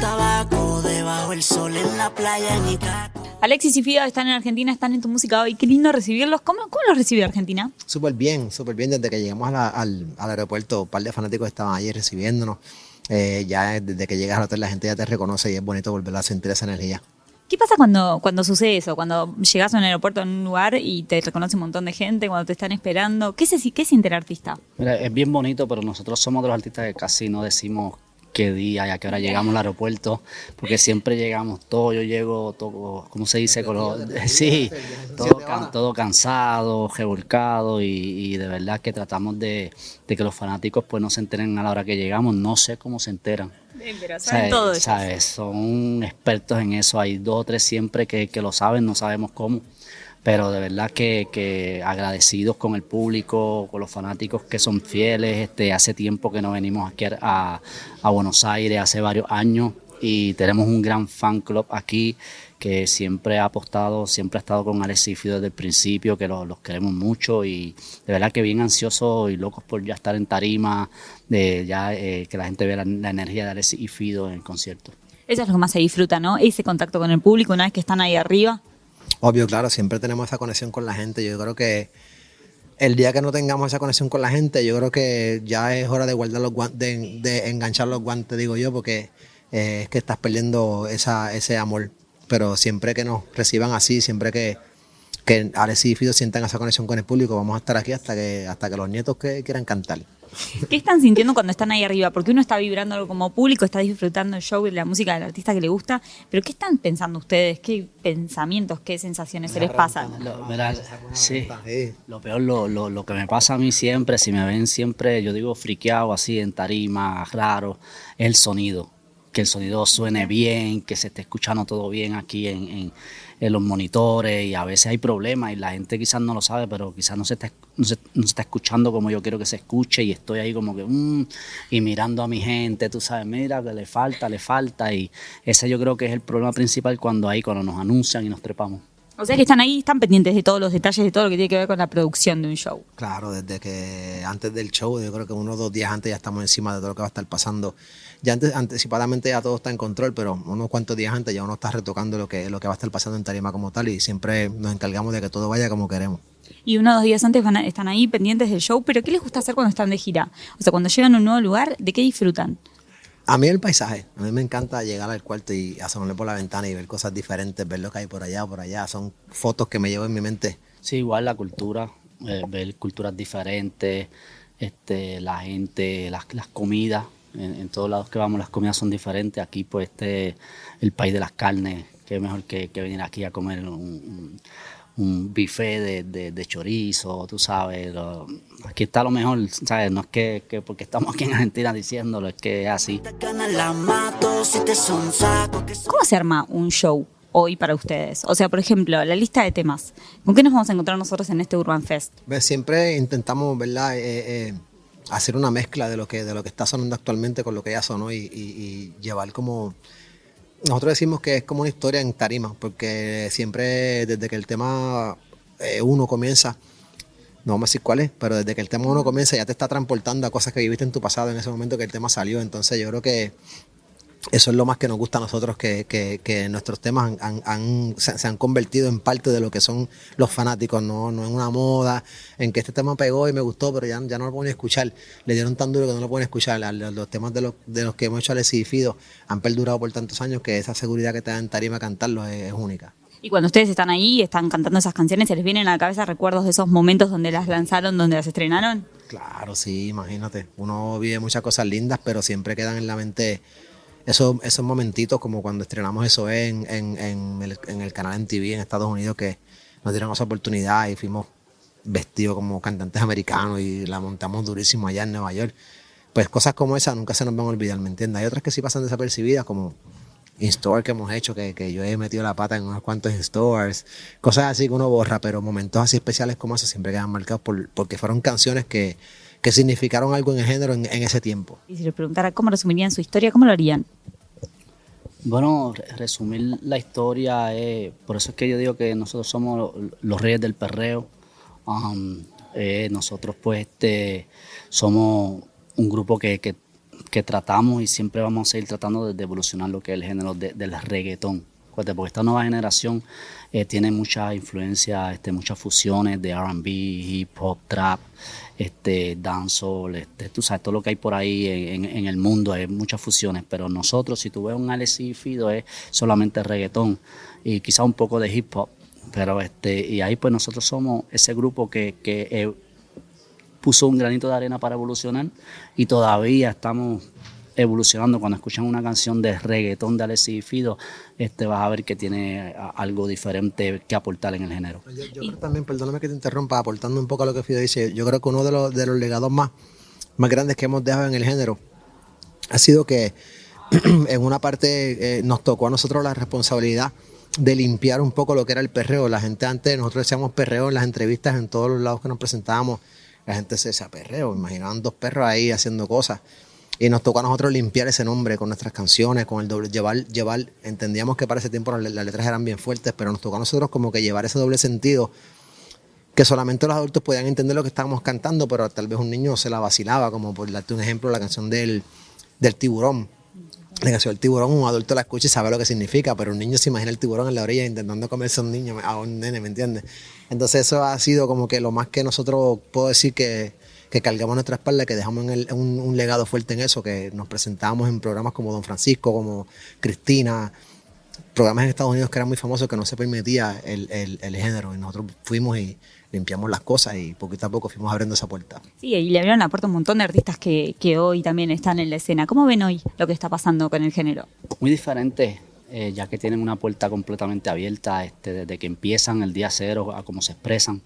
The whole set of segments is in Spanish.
tabaco, debajo el sol en la playa en Itaco. Alexis y Fido están en Argentina, están en tu música hoy. Qué lindo recibirlos. ¿Cómo, cómo los recibe Argentina? Súper bien, súper bien. Desde que llegamos a la- al, al aeropuerto, un par de fanáticos estaban allí recibiéndonos. Eh, ya desde que llegas al hotel la gente ya te reconoce y es bonito volver a sentir esa energía. ¿Qué pasa cuando, cuando sucede eso? Cuando llegas a un aeropuerto en un lugar y te reconoce un montón de gente, cuando te están esperando. ¿Qué, se, qué siente el artista? Mira, es bien bonito, pero nosotros somos de los artistas que casi no decimos qué día y a qué hora llegamos al aeropuerto, porque siempre llegamos todo, yo llego todo, ¿cómo se dice? Con los- sí, todo, can- todo cansado, revolcado y, y de verdad que tratamos de, de que los fanáticos pues no se enteren a la hora que llegamos, no sé cómo se enteran. Pero ¿Sabes? todo eso. ¿Sabes? Son expertos en eso. Hay dos o tres siempre que, que lo saben, no sabemos cómo. Pero de verdad que, que agradecidos con el público, con los fanáticos que son fieles. Este, hace tiempo que no venimos aquí a, a Buenos Aires, hace varios años. Y tenemos un gran fan club aquí que siempre ha apostado, siempre ha estado con Alex Fido desde el principio, que los, los queremos mucho y de verdad que bien ansiosos y locos por ya estar en tarima, de ya eh, que la gente vea la, la energía de Alex y Fido en el concierto. Eso es lo que más se disfruta, ¿no? Ese contacto con el público una vez que están ahí arriba. Obvio, claro, siempre tenemos esa conexión con la gente. Yo creo que el día que no tengamos esa conexión con la gente, yo creo que ya es hora de guardar los guantes, de, enganchar los guantes, digo yo, porque eh, es que estás perdiendo esa, ese amor. Pero siempre que nos reciban así, siempre que, que Alex y Fido sientan esa conexión con el público, vamos a estar aquí hasta que, hasta que los nietos quieran cantar. ¿Qué están sintiendo cuando están ahí arriba? Porque uno está vibrando como público, está disfrutando el show y la música del artista que le gusta, pero ¿qué están pensando ustedes? ¿Qué pensamientos, qué sensaciones se les pasan? Lo, Sí. lo peor, lo, lo, lo que me pasa a mí siempre, si me ven siempre, yo digo friqueado así en tarima, raro, es el sonido. Que el sonido suene bien, que se esté escuchando todo bien aquí en, en- los monitores y a veces hay problemas y la gente quizás no lo sabe, pero quizás no se está, no se, no se está escuchando como yo quiero que se escuche y estoy ahí como que, mm, y mirando a mi gente, tú sabes, mira que le falta, le falta y ese yo creo que es el problema principal cuando ahí, cuando nos anuncian y nos trepamos. O sea que están ahí, están pendientes de todos los detalles, de todo lo que tiene que ver con la producción de un show. Claro, desde que antes del show, yo creo que uno o dos días antes ya estamos encima de todo lo que va a estar pasando. Ya antes, anticipadamente ya todo está en control, pero unos cuantos días antes ya uno está retocando lo que, lo que va a estar pasando en tarima como tal y siempre nos encargamos de que todo vaya como queremos. Y uno o dos días antes van a- están ahí pendientes del show, pero ¿qué les gusta hacer cuando están de gira? O sea, cuando llegan a un nuevo lugar, ¿de qué disfrutan? A mí el paisaje, a mí me encanta llegar al cuarto y asomarme por la ventana y ver cosas diferentes, ver lo que hay por allá, por allá. Son fotos que me llevo en mi mente. Sí, igual la cultura, eh, ver culturas diferentes, este, la gente, las, comidas. En, todos lados que vamos las comidas son diferentes. Aquí pues este el país de las carnes, que mejor que, venir aquí a comer un, un buffet de, de- de chorizo, tú sabes. lo- aquí está lo mejor, ¿sabes? No es que, que porque estamos aquí en Argentina diciéndolo, es que es así. ¿Cómo se arma un show hoy para ustedes? O sea, por ejemplo, la lista de temas. ¿Con qué nos vamos a encontrar nosotros en este Urban Fest? Ves, Siempre intentamos, ¿verdad? Eh, eh, hacer una mezcla de lo que de lo que está sonando actualmente con lo que ya sonó y, y- y llevar como nosotros decimos que es como una historia en tarima porque siempre desde que el tema eh, uno comienza no vamos a decir cuál es pero desde que el tema uno comienza ya te está transportando a cosas que viviste en tu pasado en ese momento que el tema salió. Entonces yo creo que eso es lo más que nos gusta a nosotros, que, que- que nuestros temas han- han- han- se, se han convertido en parte de lo que son los fanáticos, no, no en una moda, en que este tema pegó y me gustó, pero ya, ya no lo pueden escuchar. Le dieron tan duro que no lo pueden escuchar. Los, temas de los, de los que hemos hecho y Fido han perdurado por tantos años que esa seguridad que te da en tarima cantarlos es, es única. Y cuando ustedes están ahí y están cantando esas canciones, ¿se les vienen a la cabeza recuerdos de esos momentos donde las lanzaron, donde las estrenaron? Claro, sí, imagínate. Uno vive muchas cosas lindas, pero siempre quedan en la mente esos, esos momentitos como cuando estrenamos eso en, en, en el, en el canal MTV en Estados Unidos que nos dieron esa oportunidad y fuimos vestidos como cantantes americanos y la montamos durísimo allá en Nueva York. Pues cosas como esas nunca se nos van a olvidar, ¿me entiendes? Hay otras que sí pasan desapercibidas como in-store que hemos hecho, que, que yo he metido la pata en unos cuantos in-stores, cosas así que uno borra, pero momentos así especiales como esos siempre quedan marcados por, porque fueron canciones que, que significaron algo en el género en, en ese tiempo. Y si les preguntara cómo resumirían su historia, ¿cómo lo harían? Bueno, re- resumir la historia, es, por eso es que yo digo que nosotros somos lo- los reyes del perreo. Um, eh, nosotros pues este, somos un grupo que, que que tratamos y siempre vamos a seguir tratando de, evolucionar lo que es el género del reggaetón. Porque esta nueva generación eh, tiene mucha influencia, este, muchas fusiones de RB, hip hop, trap, este, dancehall, este, tú sabes, todo lo que hay por ahí en, el mundo, hay muchas fusiones, pero nosotros, si tú ves un Alexis Fido, es solamente reggaetón y quizá un poco de hip hop, pero este, y ahí pues nosotros somos ese grupo que, que eh, puso un granito de arena para evolucionar y todavía estamos evolucionando. Cuando escuchan una canción de reggaetón de Alexis y Fido, este, vas a ver que tiene algo diferente que aportar en el género. Yo, creo también, perdóname que te interrumpa, aportando un poco a lo que Fido dice, yo creo que uno de los, de los legados más, más grandes que hemos dejado en el género ha sido que en una parte eh, nos tocó a nosotros la responsabilidad de limpiar un poco lo que era el perreo. La gente antes, nosotros decíamos perreo en las entrevistas, en todos los lados que nos presentábamos, la gente se decía perreo, imaginaban dos perros ahí haciendo cosas. Y nos tocó a nosotros limpiar ese nombre con nuestras canciones, con el doble, llevar, llevar, entendíamos que para ese tiempo las, letras eran bien fuertes, pero nos tocó a nosotros como que llevar ese doble sentido, que solamente los adultos podían entender lo que estábamos cantando, pero tal vez un niño se la vacilaba, como por darte un ejemplo, la canción del, del tiburón. La canción del tiburón, un adulto la escucha y sabe lo que significa, pero un niño se imagina el tiburón en la orilla intentando comerse a un niño, a un nene, ¿me entiendes? Entonces eso ha sido como que lo más que nosotros puedo decir que que cargamos nuestra espalda, que dejamos un, legado fuerte en eso, que nos presentamos en programas como Don Francisco, como Cristina, programas en Estados Unidos que eran muy famosos que no se permitía el, género. Y nosotros fuimos y limpiamos las cosas y poquito a poco fuimos abriendo esa puerta. Sí, y le abrieron la puerta a un montón de artistas que, hoy también están en la escena. ¿Cómo ven hoy lo que está pasando con el género? Muy diferente. Eh, ya que tienen una puerta completamente abierta este, desde que empiezan el día cero a cómo se expresan.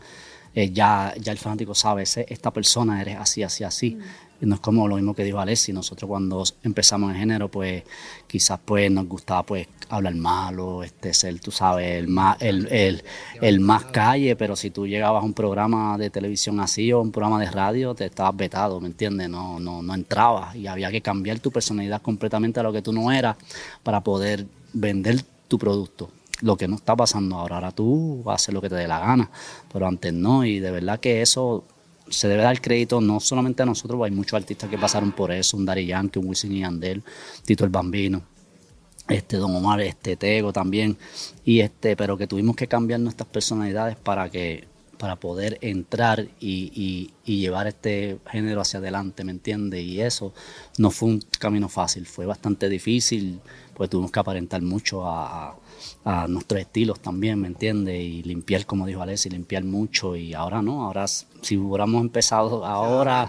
Eh, ya, ya el fanático sabe, esta persona eres así, así, así. Mm. No es como lo mismo que dijo Alessi, nosotros cuando empezamos en género, pues quizás pues nos gustaba pues hablar malo, este ser, tú sabes, el más, el, el, el, más calle, pero si tú llegabas a un programa de televisión así o un programa de radio, te estabas vetado, ¿me entiendes? No, no, no entrabas y había que cambiar tu personalidad completamente a lo que tú no eras para poder vender tu producto lo que no está pasando ahora. Ahora tú hacer lo que te dé la gana, pero antes no. Y de verdad que eso se debe dar crédito no solamente a nosotros, hay muchos artistas que pasaron por eso, un Dari Yankee, un Wisin y Yandel, Tito el Bambino, este Don Omar, este Tego también, y este, pero que tuvimos que cambiar nuestras personalidades para que para poder entrar y, llevar este género hacia adelante, ¿me entiendes? Y eso no fue un camino fácil, fue bastante difícil, pues tuvimos que aparentar mucho a a nuestros estilos también, ¿me entiendes? Y limpiar, como dijo Alessi, limpiar mucho y ahora no, ahora si hubiéramos empezado ahora...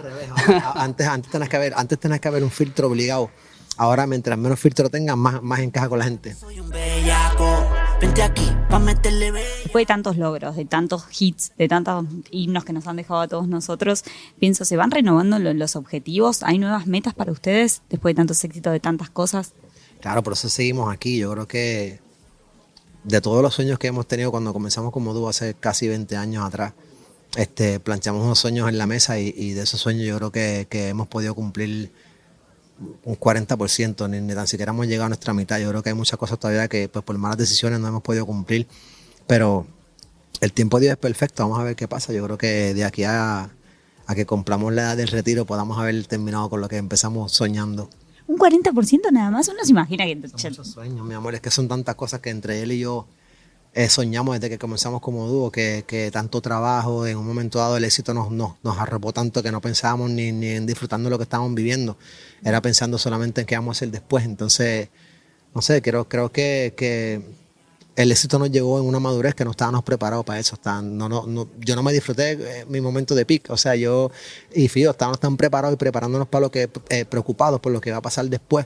antes, antes tenés que haber, antes tenés que haber un filtro obligado. Ahora, mientras menos filtro tengas, más, más encaja con la gente. Soy un bellaco, vente aquí, pa' meterle Después de tantos logros, de tantos hits, de tantos himnos que nos han dejado a todos nosotros, pienso, ¿se van renovando los objetivos? ¿Hay nuevas metas para ustedes después de tantos éxitos, de tantas cosas? Claro, por eso seguimos aquí. Yo creo que de todos los sueños que hemos tenido cuando comenzamos como dúo hace casi 20 años atrás, este, planteamos unos sueños en la mesa y, de esos sueños yo creo que, hemos podido cumplir un 40%, ni, ni, tan siquiera hemos llegado a nuestra mitad. Yo creo que hay muchas cosas todavía que pues, por malas decisiones no hemos podido cumplir, pero el tiempo de Dios es perfecto, vamos a ver qué pasa. Yo creo que de aquí a, a que compramos la edad del retiro podamos haber terminado con lo que empezamos soñando un 40% nada más, uno se imagina que... Son muchos sueños, mi amor, es que son tantas cosas que entre él y yo eh, soñamos desde que comenzamos como dúo, que, que, tanto trabajo, en un momento dado el éxito nos, nos, nos arropó tanto que no pensábamos ni, ni en disfrutando lo que estábamos viviendo, era pensando solamente en qué vamos a hacer después, entonces, no sé, creo, creo que, que el éxito nos llegó en una madurez que no estábamos preparados para eso. no, no, yo no me disfruté eh, mi momento de pic. O sea, yo y Fido estábamos tan preparados y preparándonos para lo que, eh, preocupados por lo que va a pasar después,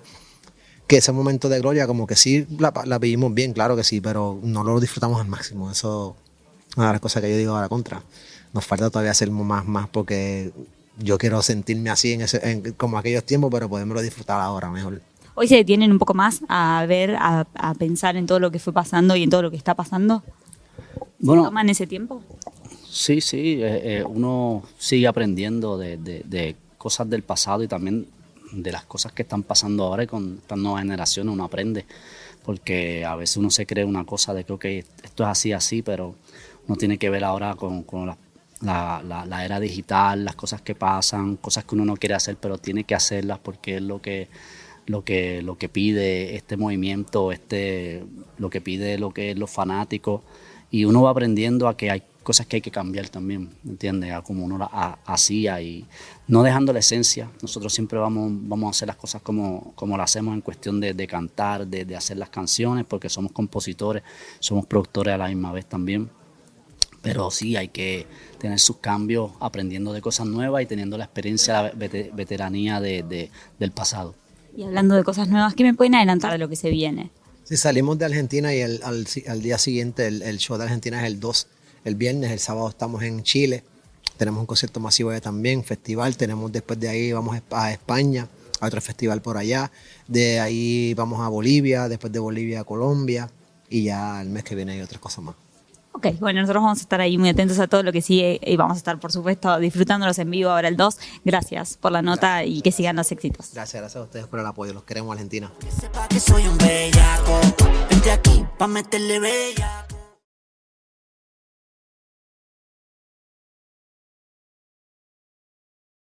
que ese momento de gloria, como que sí la, la vivimos bien, claro que sí, pero no lo disfrutamos al máximo. Eso es una de las cosas que yo digo a la contra. Nos falta todavía hacer más, más, porque yo quiero sentirme así en ese, como aquellos tiempos, pero podemos disfrutar ahora mejor hoy se detienen un poco más a ver, a, pensar en todo lo que fue pasando y en todo lo que está pasando? Bueno, ¿Toman ese tiempo? Sí, sí, eh, eh, uno sigue aprendiendo de, cosas del pasado y también de las cosas que están pasando ahora y con estas nuevas generaciones uno aprende, porque a veces uno se cree una cosa de que esto es así, así, pero uno tiene que ver ahora con, la, la, era digital, las cosas que pasan, cosas que uno no quiere hacer, pero tiene que hacerlas porque es lo que, lo que, lo que pide este movimiento, este, lo que pide lo que es los fanáticos. Y uno va aprendiendo a que hay cosas que hay que cambiar también, ¿entiendes? A como uno la hacía y no dejando la esencia. Nosotros siempre vamos, vamos a hacer las cosas como, como las hacemos en cuestión de, cantar, de, de hacer las canciones, porque somos compositores, somos productores a la misma vez también pero sí hay que tener sus cambios aprendiendo de cosas nuevas y teniendo la experiencia, la veteranía de, del pasado. Y hablando de cosas nuevas, ¿qué me pueden adelantar de lo que se viene? Sí, salimos de Argentina y el, al, día siguiente el, show de Argentina es el 2, el viernes, el sábado estamos en Chile, tenemos un concierto masivo allá también, festival, tenemos después de ahí vamos a España, a otro festival por allá, de ahí vamos a Bolivia, después de Bolivia a Colombia y ya el mes que viene hay otras cosas más. Ok, bueno, nosotros vamos a estar ahí muy atentos a todo lo que sigue y vamos a estar, por supuesto, disfrutándolos en vivo ahora el 2. Gracias por la nota y que sigan los éxitos. Gracias, gracias a ustedes por el apoyo. Los queremos, Argentina. Que sepa que soy un bellaco. Vente aquí pa' meterle bella.